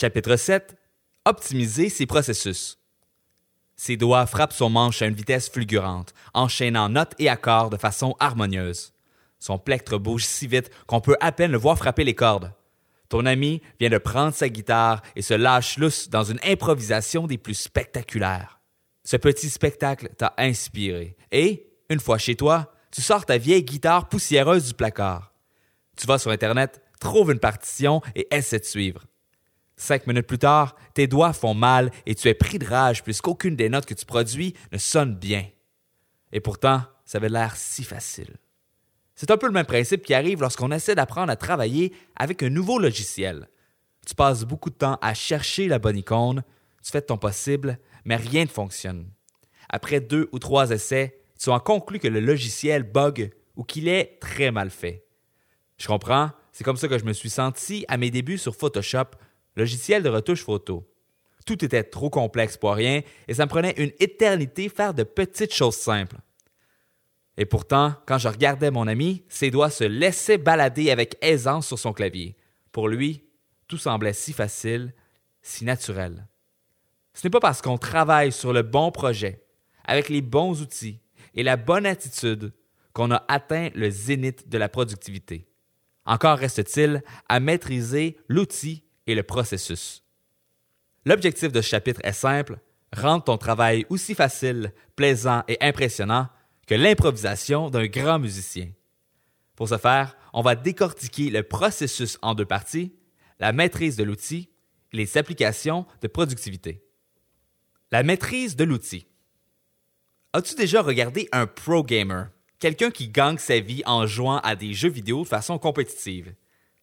Chapitre 7. Optimiser ses processus. Ses doigts frappent son manche à une vitesse fulgurante, enchaînant notes et accords de façon harmonieuse. Son plectre bouge si vite qu'on peut à peine le voir frapper les cordes. Ton ami vient de prendre sa guitare et se lâche lousse dans une improvisation des plus spectaculaires. Ce petit spectacle t'a inspiré et, une fois chez toi, tu sors ta vieille guitare poussiéreuse du placard. Tu vas sur Internet, trouves une partition et essaies de suivre. Cinq minutes plus tard, tes doigts font mal et tu es pris de rage puisqu'aucune des notes que tu produis ne sonne bien. Et pourtant, ça avait l'air si facile. C'est un peu le même principe qui arrive lorsqu'on essaie d'apprendre à travailler avec un nouveau logiciel. Tu passes beaucoup de temps à chercher la bonne icône, tu fais de ton possible, mais rien ne fonctionne. Après deux ou trois essais, tu en conclus que le logiciel bug ou qu'il est très mal fait. Je comprends, c'est comme ça que je me suis senti à mes débuts sur Photoshop, logiciel de retouche photo. Tout était trop complexe pour rien et ça me prenait une éternité faire de petites choses simples. Et pourtant, quand je regardais mon ami, ses doigts se laissaient balader avec aisance sur son clavier. Pour lui, tout semblait si facile, si naturel. Ce n'est pas parce qu'on travaille sur le bon projet, avec les bons outils et la bonne attitude qu'on a atteint le zénith de la productivité. Encore reste-t-il à maîtriser l'outil et le processus. L'objectif de ce chapitre est simple, rendre ton travail aussi facile, plaisant et impressionnant que l'improvisation d'un grand musicien. Pour ce faire, on va décortiquer le processus en deux parties, la maîtrise de l'outil et les applications de productivité. La maîtrise de l'outil. As-tu déjà regardé un pro gamer? quelqu'un qui gagne sa vie en jouant à des jeux vidéo de façon compétitive?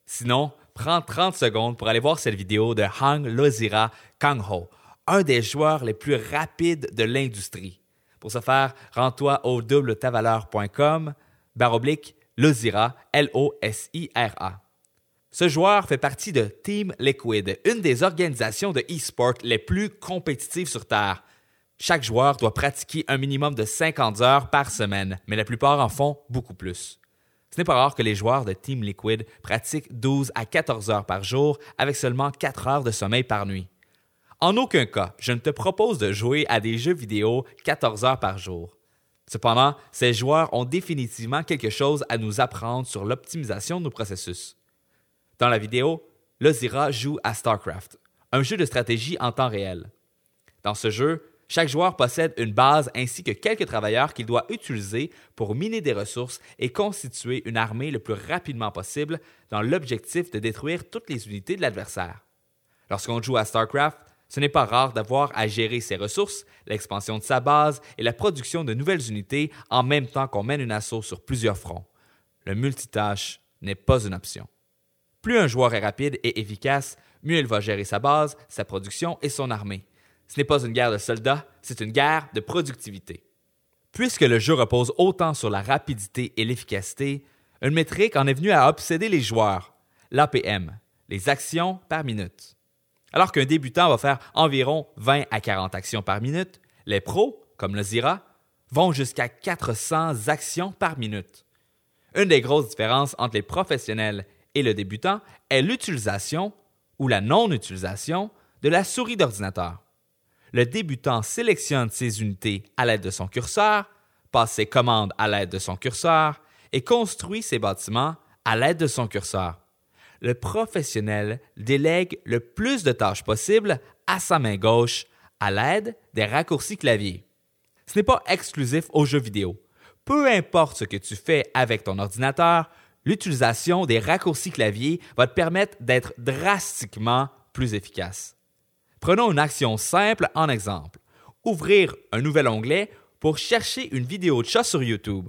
Sinon, prends 30 secondes pour aller voir cette vidéo de Hang Lozira Kangho, un des joueurs les plus rapides de l'industrie. Pour ce faire, rends-toi au doubletavaleur.com baroblique Lozira, L-O-S-I-R-A. Ce joueur fait partie de Team Liquid, une des organisations de e-sport les plus compétitives sur Terre. Chaque joueur doit pratiquer un minimum de 50 heures par semaine, mais la plupart en font beaucoup plus. Ce n'est pas rare que les joueurs de Team Liquid pratiquent 12 à 14 heures par jour avec seulement 4 heures de sommeil par nuit. En aucun cas, je ne te propose de jouer à des jeux vidéo 14 heures par jour. Cependant, ces joueurs ont définitivement quelque chose à nous apprendre sur l'optimisation de nos processus. Dans la vidéo, Lozira joue à StarCraft, un jeu de stratégie en temps réel. Dans ce jeu, chaque joueur possède une base ainsi que quelques travailleurs qu'il doit utiliser pour miner des ressources et constituer une armée le plus rapidement possible dans l'objectif de détruire toutes les unités de l'adversaire. Lorsqu'on joue à StarCraft, ce n'est pas rare d'avoir à gérer ses ressources, l'expansion de sa base et la production de nouvelles unités en même temps qu'on mène une assaut sur plusieurs fronts. Le multitâche n'est pas une option. Plus un joueur est rapide et efficace, mieux il va gérer sa base, sa production et son armée. Ce n'est pas une guerre de soldats, c'est une guerre de productivité. Puisque le jeu repose autant sur la rapidité et l'efficacité, une métrique en est venue à obséder les joueurs, l'APM, les actions par minute. Alors qu'un débutant va faire environ 20 à 40 actions par minute, les pros, comme le Zira, vont jusqu'à 400 actions par minute. Une des grosses différences entre les professionnels et le débutant est l'utilisation ou la non-utilisation de la souris d'ordinateur le débutant sélectionne ses unités à l'aide de son curseur, passe ses commandes à l'aide de son curseur et construit ses bâtiments à l'aide de son curseur. Le professionnel délègue le plus de tâches possible à sa main gauche à l'aide des raccourcis clavier. Ce n'est pas exclusif aux jeux vidéo. Peu importe ce que tu fais avec ton ordinateur, l'utilisation des raccourcis clavier va te permettre d'être drastiquement plus efficace. Prenons une action simple en exemple. Ouvrir un nouvel onglet pour chercher une vidéo de chat sur YouTube.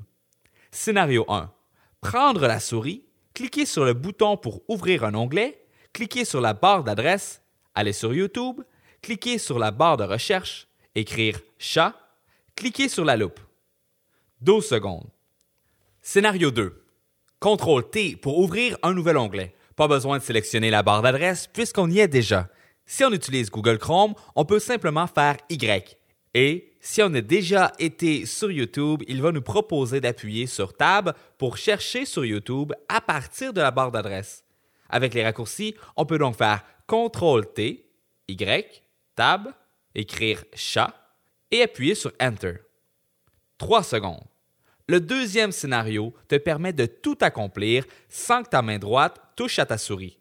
Scénario 1. Prendre la souris, cliquer sur le bouton pour ouvrir un onglet, cliquer sur la barre d'adresse, aller sur YouTube, cliquer sur la barre de recherche, écrire chat, cliquer sur la loupe. 12 secondes. Scénario 2. CTRL T pour ouvrir un nouvel onglet. Pas besoin de sélectionner la barre d'adresse puisqu'on y est déjà. Si on utilise Google Chrome, on peut simplement faire Y. Et si on a déjà été sur YouTube, il va nous proposer d'appuyer sur Tab pour chercher sur YouTube à partir de la barre d'adresse. Avec les raccourcis, on peut donc faire CTRL-T, Y, Tab, écrire chat et appuyer sur Enter. 3 secondes. Le deuxième scénario te permet de tout accomplir sans que ta main droite touche à ta souris.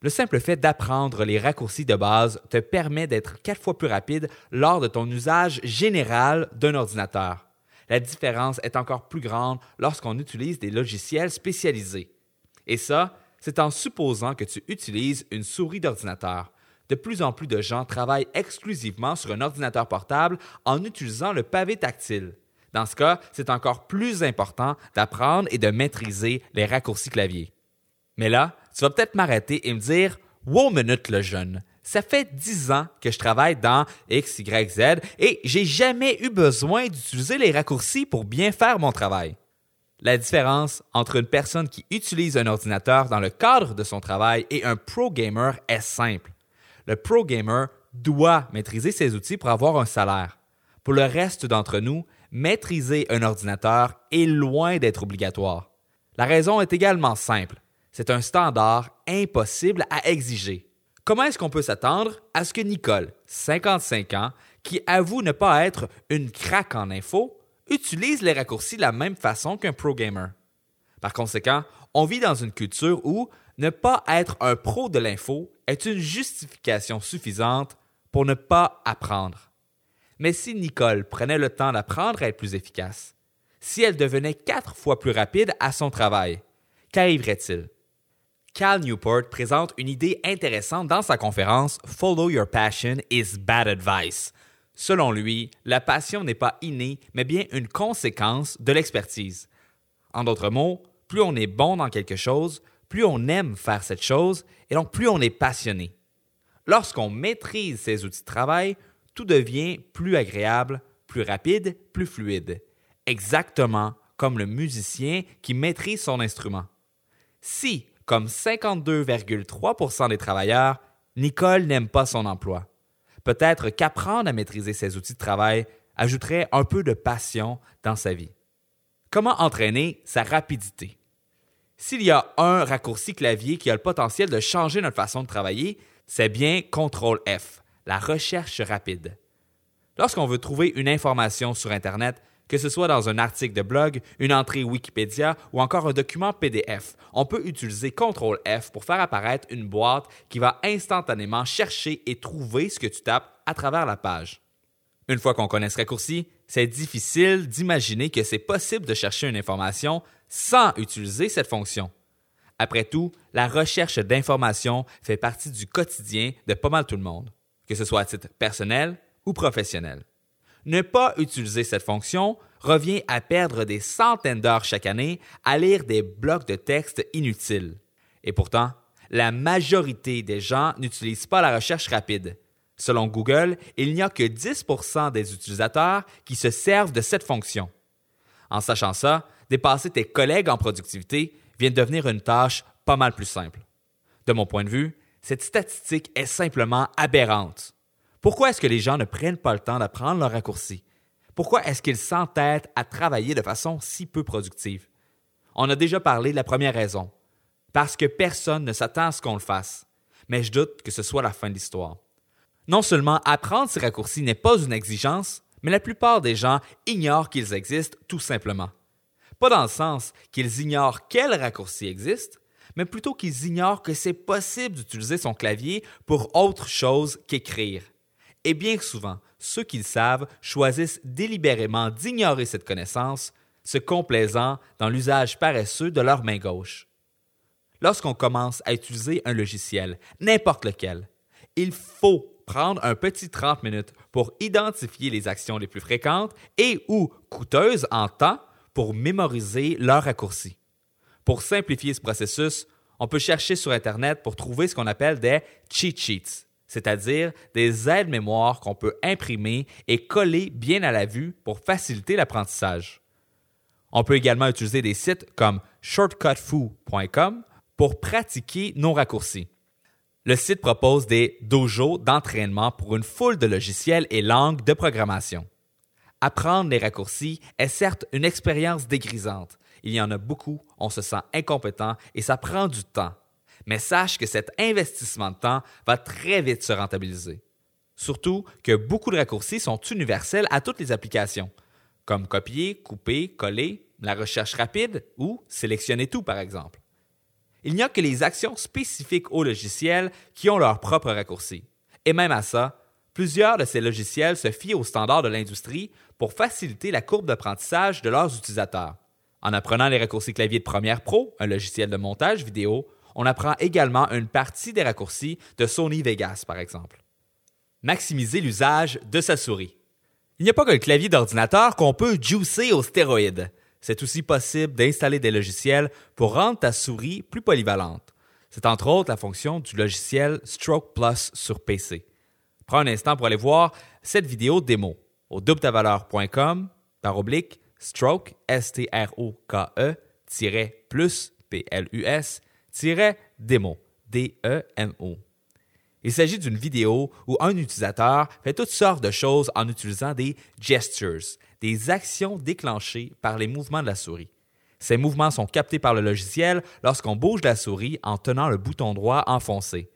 Le simple fait d'apprendre les raccourcis de base te permet d'être quatre fois plus rapide lors de ton usage général d'un ordinateur. La différence est encore plus grande lorsqu'on utilise des logiciels spécialisés. Et ça, c'est en supposant que tu utilises une souris d'ordinateur. De plus en plus de gens travaillent exclusivement sur un ordinateur portable en utilisant le pavé tactile. Dans ce cas, c'est encore plus important d'apprendre et de maîtriser les raccourcis clavier. Mais là, tu vas peut-être m'arrêter et me dire Wow, minute le jeune. Ça fait dix ans que je travaille dans X, Y, Z et j'ai jamais eu besoin d'utiliser les raccourcis pour bien faire mon travail. La différence entre une personne qui utilise un ordinateur dans le cadre de son travail et un pro gamer est simple. Le pro gamer doit maîtriser ses outils pour avoir un salaire. Pour le reste d'entre nous, maîtriser un ordinateur est loin d'être obligatoire. La raison est également simple. C'est un standard impossible à exiger. Comment est-ce qu'on peut s'attendre à ce que Nicole, 55 ans, qui avoue ne pas être une craque en info, utilise les raccourcis de la même façon qu'un pro gamer? Par conséquent, on vit dans une culture où ne pas être un pro de l'info est une justification suffisante pour ne pas apprendre. Mais si Nicole prenait le temps d'apprendre à être plus efficace, si elle devenait quatre fois plus rapide à son travail, qu'arriverait-il? Cal Newport présente une idée intéressante dans sa conférence Follow Your Passion is Bad Advice. Selon lui, la passion n'est pas innée, mais bien une conséquence de l'expertise. En d'autres mots, plus on est bon dans quelque chose, plus on aime faire cette chose, et donc plus on est passionné. Lorsqu'on maîtrise ses outils de travail, tout devient plus agréable, plus rapide, plus fluide. Exactement comme le musicien qui maîtrise son instrument. Si comme 52,3% des travailleurs, Nicole n'aime pas son emploi. Peut-être qu'apprendre à maîtriser ses outils de travail ajouterait un peu de passion dans sa vie. Comment entraîner sa rapidité? S'il y a un raccourci clavier qui a le potentiel de changer notre façon de travailler, c'est bien CTRL F, la recherche rapide. Lorsqu'on veut trouver une information sur Internet, que ce soit dans un article de blog, une entrée Wikipédia ou encore un document PDF. On peut utiliser CTRL F pour faire apparaître une boîte qui va instantanément chercher et trouver ce que tu tapes à travers la page. Une fois qu'on connaît ce raccourci, c'est difficile d'imaginer que c'est possible de chercher une information sans utiliser cette fonction. Après tout, la recherche d'informations fait partie du quotidien de pas mal tout le monde, que ce soit à titre personnel ou professionnel. Ne pas utiliser cette fonction revient à perdre des centaines d'heures chaque année à lire des blocs de texte inutiles. Et pourtant, la majorité des gens n'utilisent pas la recherche rapide. Selon Google, il n'y a que 10% des utilisateurs qui se servent de cette fonction. En sachant ça, dépasser tes collègues en productivité vient de devenir une tâche pas mal plus simple. De mon point de vue, cette statistique est simplement aberrante. Pourquoi est-ce que les gens ne prennent pas le temps d'apprendre leurs raccourcis? Pourquoi est-ce qu'ils s'entêtent à travailler de façon si peu productive? On a déjà parlé de la première raison. Parce que personne ne s'attend à ce qu'on le fasse. Mais je doute que ce soit la fin de l'histoire. Non seulement apprendre ces raccourcis n'est pas une exigence, mais la plupart des gens ignorent qu'ils existent tout simplement. Pas dans le sens qu'ils ignorent quels raccourcis existent, mais plutôt qu'ils ignorent que c'est possible d'utiliser son clavier pour autre chose qu'écrire. Et bien souvent, ceux qui le savent choisissent délibérément d'ignorer cette connaissance, se complaisant dans l'usage paresseux de leur main gauche. Lorsqu'on commence à utiliser un logiciel, n'importe lequel, il faut prendre un petit 30 minutes pour identifier les actions les plus fréquentes et ou coûteuses en temps pour mémoriser leurs raccourcis. Pour simplifier ce processus, on peut chercher sur Internet pour trouver ce qu'on appelle des cheat sheets c'est-à-dire des aides-mémoires qu'on peut imprimer et coller bien à la vue pour faciliter l'apprentissage. On peut également utiliser des sites comme shortcutfoo.com pour pratiquer nos raccourcis. Le site propose des dojos d'entraînement pour une foule de logiciels et langues de programmation. Apprendre les raccourcis est certes une expérience dégrisante. Il y en a beaucoup, on se sent incompétent et ça prend du temps Mais sache que cet investissement de temps va très vite se rentabiliser. Surtout que beaucoup de raccourcis sont universels à toutes les applications, comme copier, couper, coller, la recherche rapide ou sélectionner tout par exemple. Il n'y a que les actions spécifiques au logiciel qui ont leur propre raccourci. Et même à ça, plusieurs de ces logiciels se fient aux standards de l'industrie pour faciliter la courbe d'apprentissage de leurs utilisateurs. En apprenant les raccourcis clavier de Premiere Pro, un logiciel de montage vidéo, on apprend également une partie des raccourcis de Sony Vegas, par exemple. Maximiser l'usage de sa souris. Il n'y a pas que le clavier d'ordinateur qu'on peut juicer aux stéroïdes. C'est aussi possible d'installer des logiciels pour rendre ta souris plus polyvalente. C'est entre autres la fonction du logiciel Stroke Plus sur PC. Prends un instant pour aller voir cette vidéo démo au doubletavaleur.com par oblique stroke, S-T-R-O-K-E, plus, P-L-U-S, D-E-M-O. Il s'agit d'une vidéo où un utilisateur fait toutes sortes de choses en utilisant des gestures, des actions déclenchées par les mouvements de la souris. Ces mouvements sont captés par le logiciel lorsqu'on bouge la souris en tenant le bouton droit enfoncé.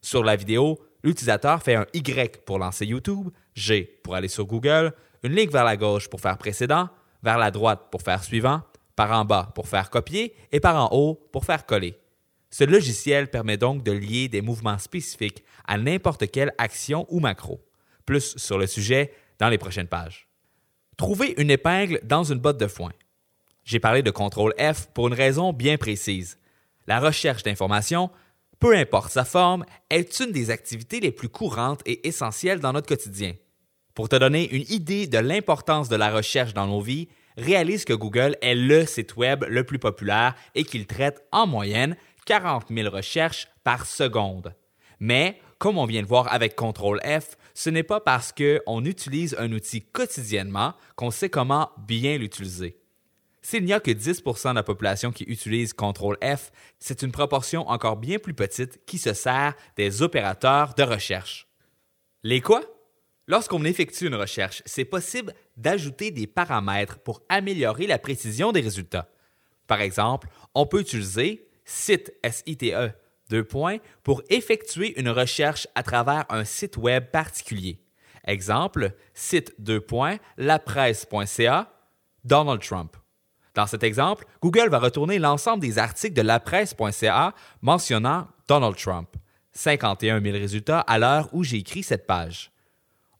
Sur la vidéo, l'utilisateur fait un Y pour lancer YouTube, G pour aller sur Google, une ligne vers la gauche pour faire précédent, vers la droite pour faire suivant, par en bas pour faire copier et par en haut pour faire coller. Ce logiciel permet donc de lier des mouvements spécifiques à n'importe quelle action ou macro. Plus sur le sujet dans les prochaines pages. Trouver une épingle dans une botte de foin. J'ai parlé de contrôle F pour une raison bien précise. La recherche d'informations, peu importe sa forme, est une des activités les plus courantes et essentielles dans notre quotidien. Pour te donner une idée de l'importance de la recherche dans nos vies, réalise que Google est le site web le plus populaire et qu'il traite en moyenne 40 000 recherches par seconde. Mais, comme on vient de voir avec CTRL F, ce n'est pas parce qu'on utilise un outil quotidiennement qu'on sait comment bien l'utiliser. S'il n'y a que 10% de la population qui utilise CTRL F, c'est une proportion encore bien plus petite qui se sert des opérateurs de recherche. Les quoi? Lorsqu'on effectue une recherche, c'est possible d'ajouter des paramètres pour améliorer la précision des résultats. Par exemple, on peut utiliser site SITE, deux points, pour effectuer une recherche à travers un site web particulier. Exemple, site deux Donald Trump. Dans cet exemple, Google va retourner l'ensemble des articles de lapresse.ca mentionnant Donald Trump. 51 000 résultats à l'heure où j'ai écrit cette page.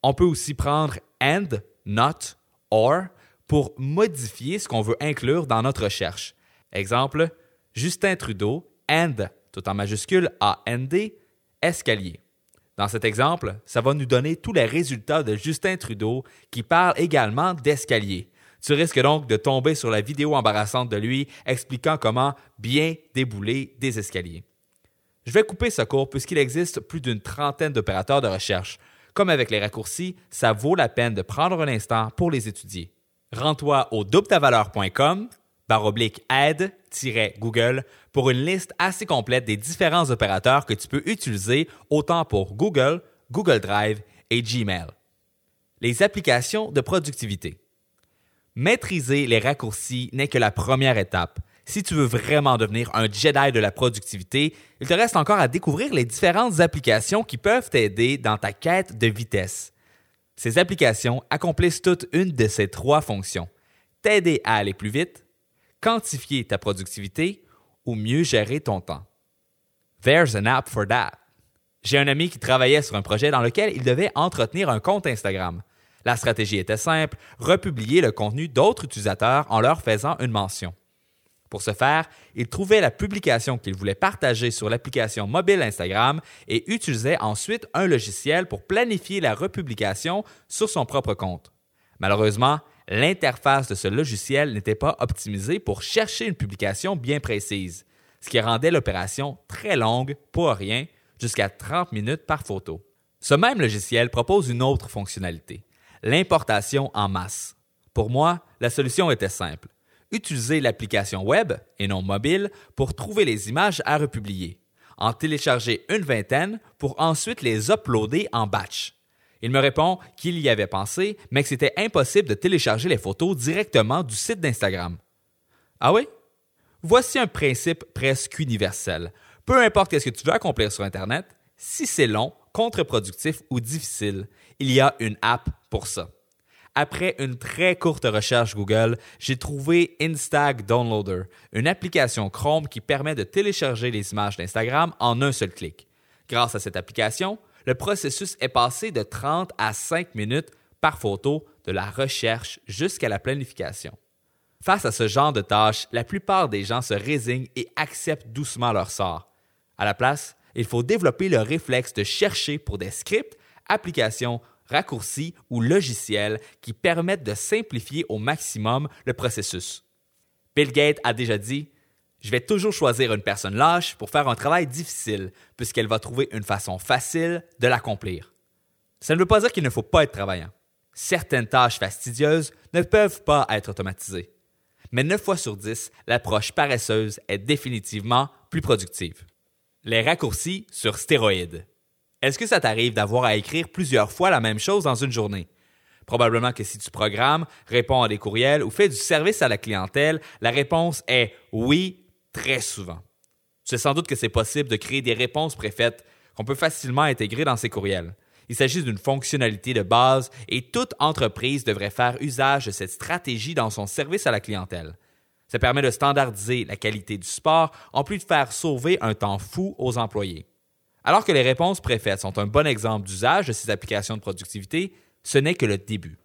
On peut aussi prendre and, not, or pour modifier ce qu'on veut inclure dans notre recherche. Exemple, Justin Trudeau, and, tout en majuscule, A-N-D, escalier. Dans cet exemple, ça va nous donner tous les résultats de Justin Trudeau qui parle également d'escalier. Tu risques donc de tomber sur la vidéo embarrassante de lui expliquant comment bien débouler des escaliers. Je vais couper ce cours puisqu'il existe plus d'une trentaine d'opérateurs de recherche. Comme avec les raccourcis, ça vaut la peine de prendre un instant pour les étudier. Rends-toi au doubletavaleur.com baroblique aide-google pour une liste assez complète des différents opérateurs que tu peux utiliser autant pour Google, Google Drive et Gmail. Les applications de productivité. Maîtriser les raccourcis n'est que la première étape. Si tu veux vraiment devenir un Jedi de la productivité, il te reste encore à découvrir les différentes applications qui peuvent t'aider dans ta quête de vitesse. Ces applications accomplissent toutes une de ces trois fonctions. T'aider à aller plus vite, quantifier ta productivité ou mieux gérer ton temps. There's an app for that. J'ai un ami qui travaillait sur un projet dans lequel il devait entretenir un compte Instagram. La stratégie était simple, republier le contenu d'autres utilisateurs en leur faisant une mention. Pour ce faire, il trouvait la publication qu'il voulait partager sur l'application mobile Instagram et utilisait ensuite un logiciel pour planifier la republication sur son propre compte. Malheureusement, l'interface de ce logiciel n'était pas optimisée pour chercher une publication bien précise, ce qui rendait l'opération très longue pour rien, jusqu'à 30 minutes par photo. Ce même logiciel propose une autre fonctionnalité, l'importation en masse. Pour moi, la solution était simple. Utiliser l'application web et non mobile pour trouver les images à republier, en télécharger une vingtaine pour ensuite les uploader en batch. Il me répond qu'il y avait pensé, mais que c'était impossible de télécharger les photos directement du site d'Instagram. Ah oui? Voici un principe presque universel. Peu importe ce que tu veux accomplir sur Internet, si c'est long, contre-productif ou difficile, il y a une app pour ça. Après une très courte recherche Google, j'ai trouvé Instag Downloader, une application Chrome qui permet de télécharger les images d'Instagram en un seul clic. Grâce à cette application, le processus est passé de 30 à 5 minutes par photo de la recherche jusqu'à la planification. Face à ce genre de tâches, la plupart des gens se résignent et acceptent doucement leur sort. À la place, il faut développer le réflexe de chercher pour des scripts, applications, raccourcis ou logiciels qui permettent de simplifier au maximum le processus. Bill Gates a déjà dit Je vais toujours choisir une personne lâche pour faire un travail difficile, puisqu'elle va trouver une façon facile de l'accomplir. Ça ne veut pas dire qu'il ne faut pas être travaillant. Certaines tâches fastidieuses ne peuvent pas être automatisées. Mais 9 fois sur 10, l'approche paresseuse est définitivement plus productive. Les raccourcis sur stéroïdes. Est-ce que ça t'arrive d'avoir à écrire plusieurs fois la même chose dans une journée? Probablement que si tu programmes, réponds à des courriels ou fais du service à la clientèle, la réponse est oui très souvent. Tu sais sans doute que c'est possible de créer des réponses préfaites qu'on peut facilement intégrer dans ces courriels. Il s'agit d'une fonctionnalité de base et toute entreprise devrait faire usage de cette stratégie dans son service à la clientèle. Ça permet de standardiser la qualité du support en plus de faire sauver un temps fou aux employés. Alors que les réponses préfaites sont un bon exemple d'usage de ces applications de productivité, ce n'est que le début.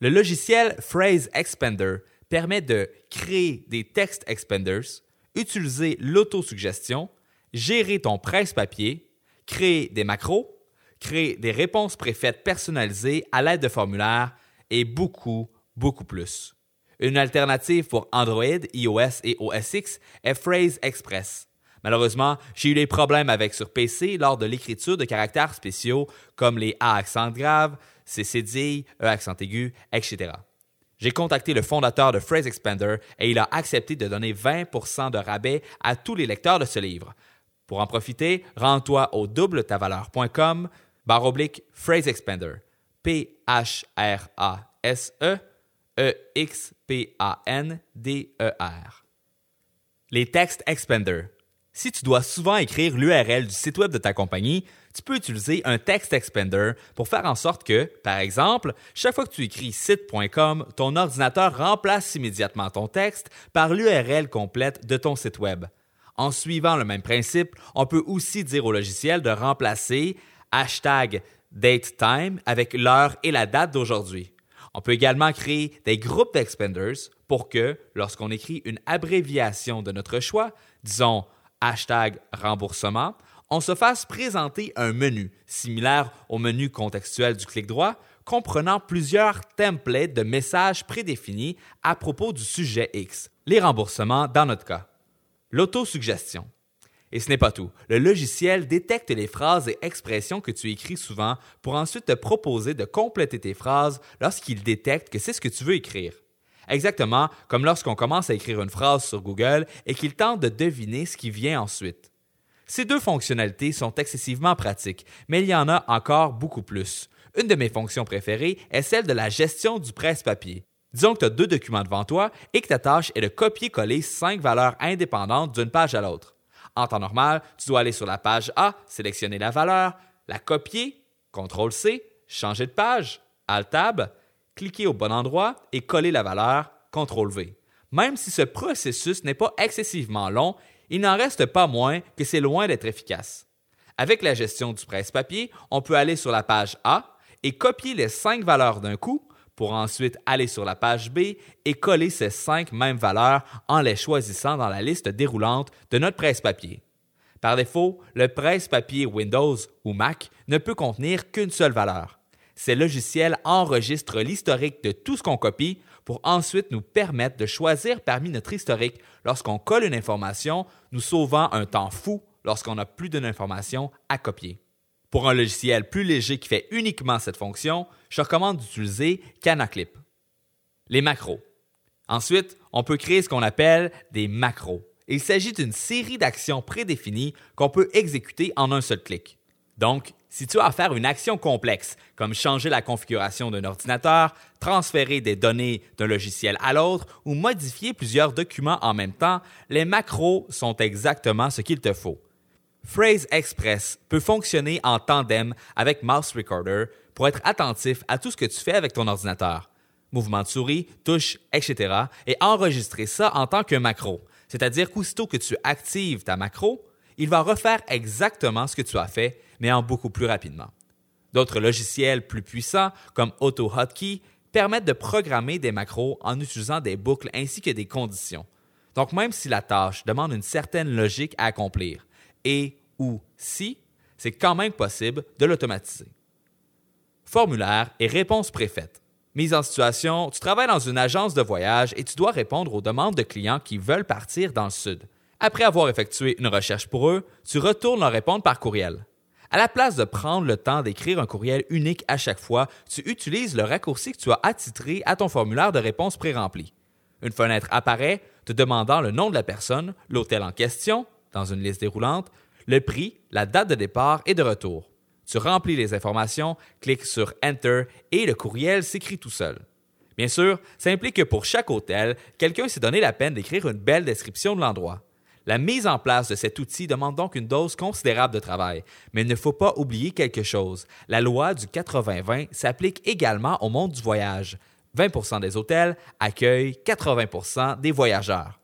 Le logiciel Phrase Expander permet de créer des text expanders, utiliser l'autosuggestion, gérer ton presse-papier, créer des macros, créer des réponses préfaites personnalisées à l'aide de formulaires et beaucoup, beaucoup plus. Une alternative pour Android, iOS et OS X est Phrase Express. Malheureusement, j'ai eu des problèmes avec sur PC lors de l'écriture de caractères spéciaux comme les A accent grave, C cédilles, E accent aigu, etc. J'ai contacté le fondateur de Phrase Expander et il a accepté de donner 20% de rabais à tous les lecteurs de ce livre. Pour en profiter, rends-toi au doubletavaleur.com barre oblique Phrase Expander. P-H-R-A-S-E E-X-P-A-N-D-E-R. Les textes Expander. Si tu dois souvent écrire l'URL du site web de ta compagnie, tu peux utiliser un text expander pour faire en sorte que, par exemple, chaque fois que tu écris site.com, ton ordinateur remplace immédiatement ton texte par l'URL complète de ton site web. En suivant le même principe, on peut aussi dire au logiciel de remplacer hashtag datetime avec l'heure et la date d'aujourd'hui. On peut également créer des groupes d'expanders pour que, lorsqu'on écrit une abréviation de notre choix, disons hashtag remboursement, on se fasse présenter un menu similaire au menu contextuel du clic droit, comprenant plusieurs templates de messages prédéfinis à propos du sujet X, les remboursements dans notre cas. L'autosuggestion. Et ce n'est pas tout. Le logiciel détecte les phrases et expressions que tu écris souvent pour ensuite te proposer de compléter tes phrases lorsqu'il détecte que c'est ce que tu veux écrire. Exactement comme lorsqu'on commence à écrire une phrase sur Google et qu'il tente de deviner ce qui vient ensuite. Ces deux fonctionnalités sont excessivement pratiques, mais il y en a encore beaucoup plus. Une de mes fonctions préférées est celle de la gestion du presse-papier. Disons que tu as deux documents devant toi et que ta tâche est de copier-coller cinq valeurs indépendantes d'une page à l'autre. En temps normal, tu dois aller sur la page A, sélectionner la valeur, la copier, CTRL-C, changer de page, Alt-Tab, cliquer au bon endroit et coller la valeur CTRL-V. Même si ce processus n'est pas excessivement long, il n'en reste pas moins que c'est loin d'être efficace. Avec la gestion du presse-papier, on peut aller sur la page A et copier les cinq valeurs d'un coup pour ensuite aller sur la page B et coller ces cinq mêmes valeurs en les choisissant dans la liste déroulante de notre presse-papier. Par défaut, le presse-papier Windows ou Mac ne peut contenir qu'une seule valeur. Ces logiciels enregistrent l'historique de tout ce qu'on copie pour ensuite nous permettre de choisir parmi notre historique lorsqu'on colle une information, nous sauvant un temps fou lorsqu'on n'a plus d'une information à copier. Pour un logiciel plus léger qui fait uniquement cette fonction, je recommande d'utiliser Canaclip. Les macros. Ensuite, on peut créer ce qu'on appelle des macros. Il s'agit d'une série d'actions prédéfinies qu'on peut exécuter en un seul clic. Donc, si tu as à faire une action complexe, comme changer la configuration d'un ordinateur, transférer des données d'un logiciel à l'autre ou modifier plusieurs documents en même temps, les macros sont exactement ce qu'il te faut. Phrase Express peut fonctionner en tandem avec Mouse Recorder pour être attentif à tout ce que tu fais avec ton ordinateur. Mouvement de souris, touches, etc. et enregistrer ça en tant qu'un macro. C'est-à-dire qu'aussitôt que tu actives ta macro, il va refaire exactement ce que tu as fait, mais en beaucoup plus rapidement. D'autres logiciels plus puissants, comme AutoHotkey, permettent de programmer des macros en utilisant des boucles ainsi que des conditions. Donc même si la tâche demande une certaine logique à accomplir, et ou si, c'est quand même possible de l'automatiser. Formulaire et réponse préfaite. Mise en situation, tu travailles dans une agence de voyage et tu dois répondre aux demandes de clients qui veulent partir dans le sud. Après avoir effectué une recherche pour eux, tu retournes leur répondre par courriel. À la place de prendre le temps d'écrire un courriel unique à chaque fois, tu utilises le raccourci que tu as attitré à ton formulaire de réponse pré-rempli. Une fenêtre apparaît te demandant le nom de la personne, l'hôtel en question, dans une liste déroulante, le prix, la date de départ et de retour. Tu remplis les informations, cliques sur Enter et le courriel s'écrit tout seul. Bien sûr, ça implique que pour chaque hôtel, quelqu'un s'est donné la peine d'écrire une belle description de l'endroit. La mise en place de cet outil demande donc une dose considérable de travail, mais il ne faut pas oublier quelque chose. La loi du 80-20 s'applique également au monde du voyage. 20% des hôtels accueillent 80% des voyageurs.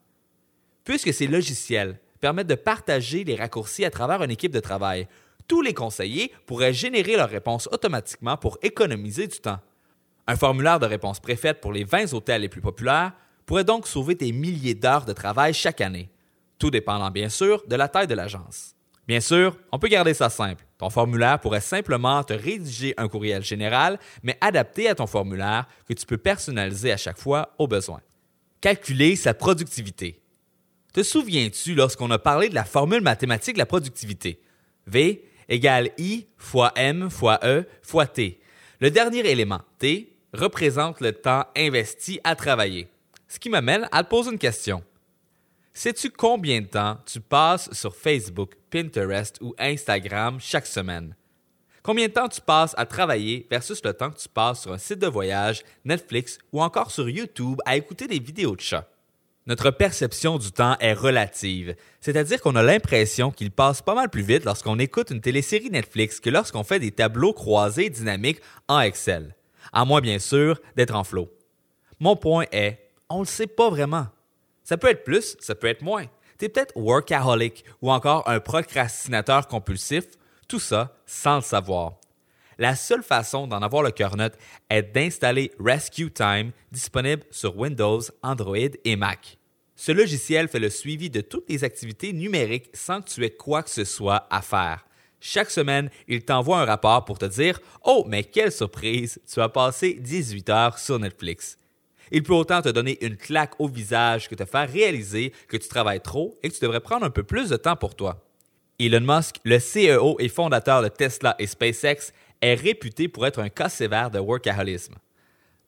Puisque ces logiciels permettent de partager les raccourcis à travers une équipe de travail, tous les conseillers pourraient générer leurs réponses automatiquement pour économiser du temps. Un formulaire de réponse préfaite pour les 20 hôtels les plus populaires pourrait donc sauver des milliers d'heures de travail chaque année, tout dépendant bien sûr de la taille de l'agence. Bien sûr, on peut garder ça simple. Ton formulaire pourrait simplement te rédiger un courriel général, mais adapté à ton formulaire que tu peux personnaliser à chaque fois au besoin. Calculer sa productivité. Te souviens-tu lorsqu'on a parlé de la formule mathématique de la productivité? V égale I fois M fois E fois T. Le dernier élément, T, représente le temps investi à travailler. Ce qui m'amène à te poser une question. Sais-tu combien de temps tu passes sur Facebook, Pinterest ou Instagram chaque semaine? Combien de temps tu passes à travailler versus le temps que tu passes sur un site de voyage, Netflix ou encore sur YouTube à écouter des vidéos de chats? Notre perception du temps est relative, c'est-à-dire qu'on a l'impression qu'il passe pas mal plus vite lorsqu'on écoute une télésérie Netflix que lorsqu'on fait des tableaux croisés dynamiques en Excel, à moins bien sûr d'être en flow. Mon point est, on ne le sait pas vraiment. Ça peut être plus, ça peut être moins. Tu es peut-être workaholic ou encore un procrastinateur compulsif, tout ça sans le savoir. La seule façon d'en avoir le cœur net est d'installer Rescue Time disponible sur Windows, Android et Mac. Ce logiciel fait le suivi de toutes les activités numériques sans que tu aies quoi que ce soit à faire. Chaque semaine, il t'envoie un rapport pour te dire Oh, mais quelle surprise, tu as passé 18 heures sur Netflix. Il peut autant te donner une claque au visage que te faire réaliser que tu travailles trop et que tu devrais prendre un peu plus de temps pour toi. Elon Musk, le CEO et fondateur de Tesla et SpaceX, est réputé pour être un cas sévère de workaholisme.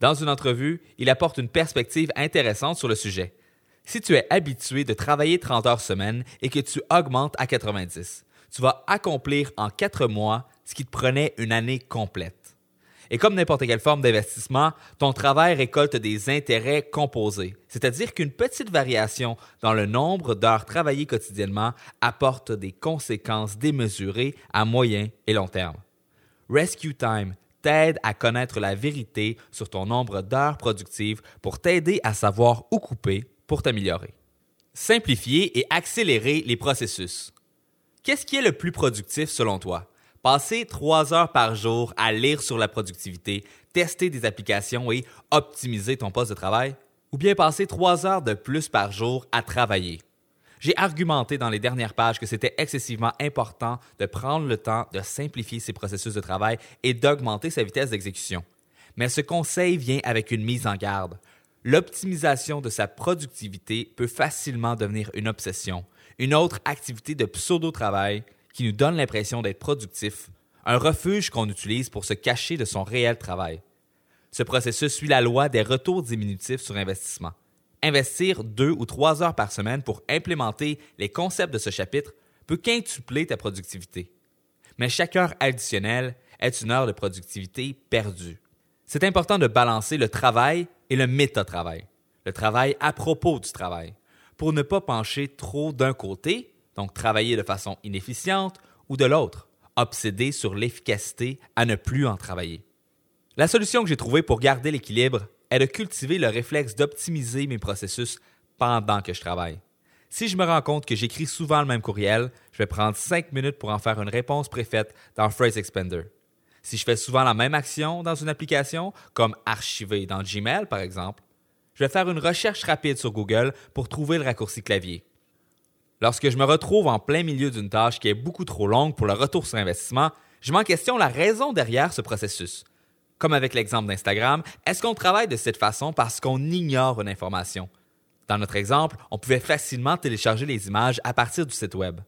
Dans une entrevue, il apporte une perspective intéressante sur le sujet. Si tu es habitué de travailler 30 heures semaine et que tu augmentes à 90, tu vas accomplir en 4 mois ce qui te prenait une année complète. Et comme n'importe quelle forme d'investissement, ton travail récolte des intérêts composés, c'est-à-dire qu'une petite variation dans le nombre d'heures travaillées quotidiennement apporte des conséquences démesurées à moyen et long terme. Rescue Time t'aide à connaître la vérité sur ton nombre d'heures productives pour t'aider à savoir où couper pour t'améliorer. Simplifier et accélérer les processus. Qu'est-ce qui est le plus productif selon toi? Passer trois heures par jour à lire sur la productivité, tester des applications et optimiser ton poste de travail? Ou bien passer trois heures de plus par jour à travailler? J'ai argumenté dans les dernières pages que c'était excessivement important de prendre le temps de simplifier ses processus de travail et d'augmenter sa vitesse d'exécution. Mais ce conseil vient avec une mise en garde. L'optimisation de sa productivité peut facilement devenir une obsession, une autre activité de pseudo-travail qui nous donne l'impression d'être productif, un refuge qu'on utilise pour se cacher de son réel travail. Ce processus suit la loi des retours diminutifs sur investissement. Investir deux ou trois heures par semaine pour implémenter les concepts de ce chapitre peut quintupler ta productivité. Mais chaque heure additionnelle est une heure de productivité perdue. C'est important de balancer le travail et le méta-travail, le travail à propos du travail, pour ne pas pencher trop d'un côté, donc travailler de façon inefficiente, ou de l'autre, obséder sur l'efficacité à ne plus en travailler. La solution que j'ai trouvée pour garder l'équilibre est de cultiver le réflexe d'optimiser mes processus pendant que je travaille. Si je me rends compte que j'écris souvent le même courriel, je vais prendre 5 minutes pour en faire une réponse préfaite dans Phrase Expander. Si je fais souvent la même action dans une application, comme archiver dans Gmail par exemple, je vais faire une recherche rapide sur Google pour trouver le raccourci clavier. Lorsque je me retrouve en plein milieu d'une tâche qui est beaucoup trop longue pour le retour sur investissement, je m'en questionne la raison derrière ce processus. Comme avec l'exemple d'Instagram, est-ce qu'on travaille de cette façon parce qu'on ignore une information? Dans notre exemple, on pouvait facilement télécharger les images à partir du site Web.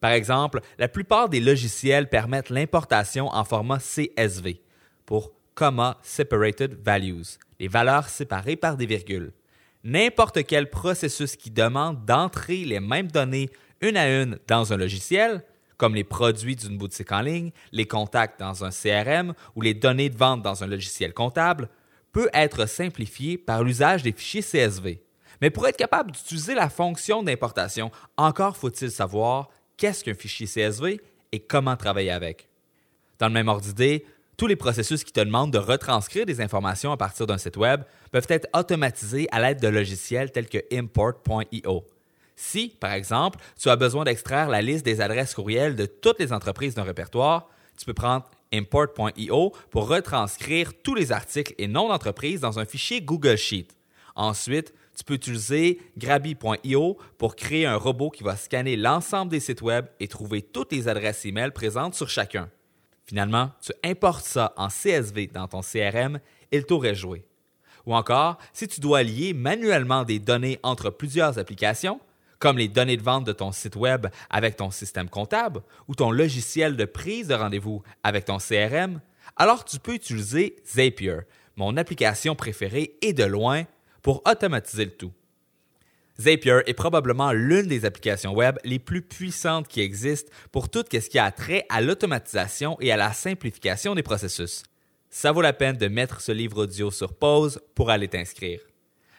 Par exemple, la plupart des logiciels permettent l'importation en format CSV pour Comma Separated Values, les valeurs séparées par des virgules. N'importe quel processus qui demande d'entrer les mêmes données une à une dans un logiciel, comme les produits d'une boutique en ligne, les contacts dans un CRM ou les données de vente dans un logiciel comptable, peut être simplifié par l'usage des fichiers CSV. Mais pour être capable d'utiliser la fonction d'importation, encore faut-il savoir qu'est-ce qu'un fichier CSV et comment travailler avec. Dans le même ordre d'idée, tous les processus qui te demandent de retranscrire des informations à partir d'un site web peuvent être automatisés à l'aide de logiciels tels que import.io. Si, par exemple, tu as besoin d'extraire la liste des adresses courriels de toutes les entreprises d'un répertoire, tu peux prendre import.io pour retranscrire tous les articles et noms d'entreprises dans un fichier Google Sheet. Ensuite, tu peux utiliser Grabby.io pour créer un robot qui va scanner l'ensemble des sites web et trouver toutes les adresses e-mail présentes sur chacun. Finalement, tu importes ça en CSV dans ton CRM et le tour est joué. Ou encore, si tu dois lier manuellement des données entre plusieurs applications, comme les données de vente de ton site web avec ton système comptable ou ton logiciel de prise de rendez-vous avec ton CRM, alors tu peux utiliser Zapier, mon application préférée et de loin, pour automatiser le tout. Zapier est probablement l'une des applications web les plus puissantes qui existent pour tout ce qui a trait à l'automatisation et à la simplification des processus. Ça vaut la peine de mettre ce livre audio sur pause pour aller t'inscrire.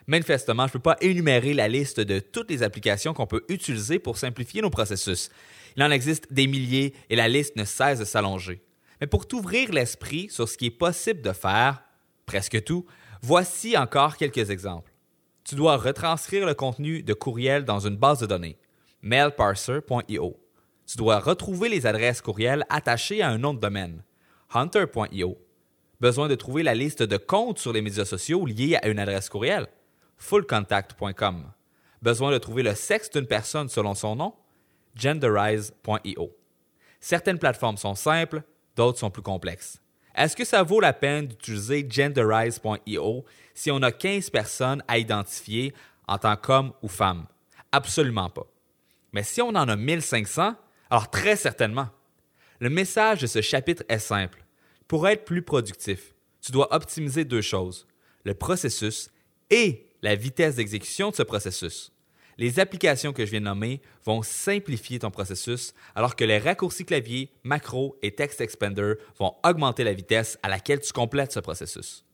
Manifestement, je ne peux pas énumérer la liste de toutes les applications qu'on peut utiliser pour simplifier nos processus. Il en existe des milliers et la liste ne cesse de s'allonger. Mais pour t'ouvrir l'esprit sur ce qui est possible de faire, presque tout, voici encore quelques exemples. Tu dois retranscrire le contenu de courriel dans une base de données, mailparser.io. Tu dois retrouver les adresses courriel attachées à un nom de domaine, hunter.io. Besoin de trouver la liste de comptes sur les médias sociaux liés à une adresse courriel, fullcontact.com. Besoin de trouver le sexe d'une personne selon son nom? genderize.io. Certaines plateformes sont simples, d'autres sont plus complexes. Est-ce que ça vaut la peine d'utiliser genderize.io si on a 15 personnes à identifier en tant qu'homme ou femme? Absolument pas. Mais si on en a 1500, alors très certainement. Le message de ce chapitre est simple. Pour être plus productif, tu dois optimiser deux choses, le processus et la vitesse d'exécution de ce processus. Les applications que je viens de nommer vont simplifier ton processus, alors que les raccourcis clavier, macro et text expander vont augmenter la vitesse à laquelle tu complètes ce processus.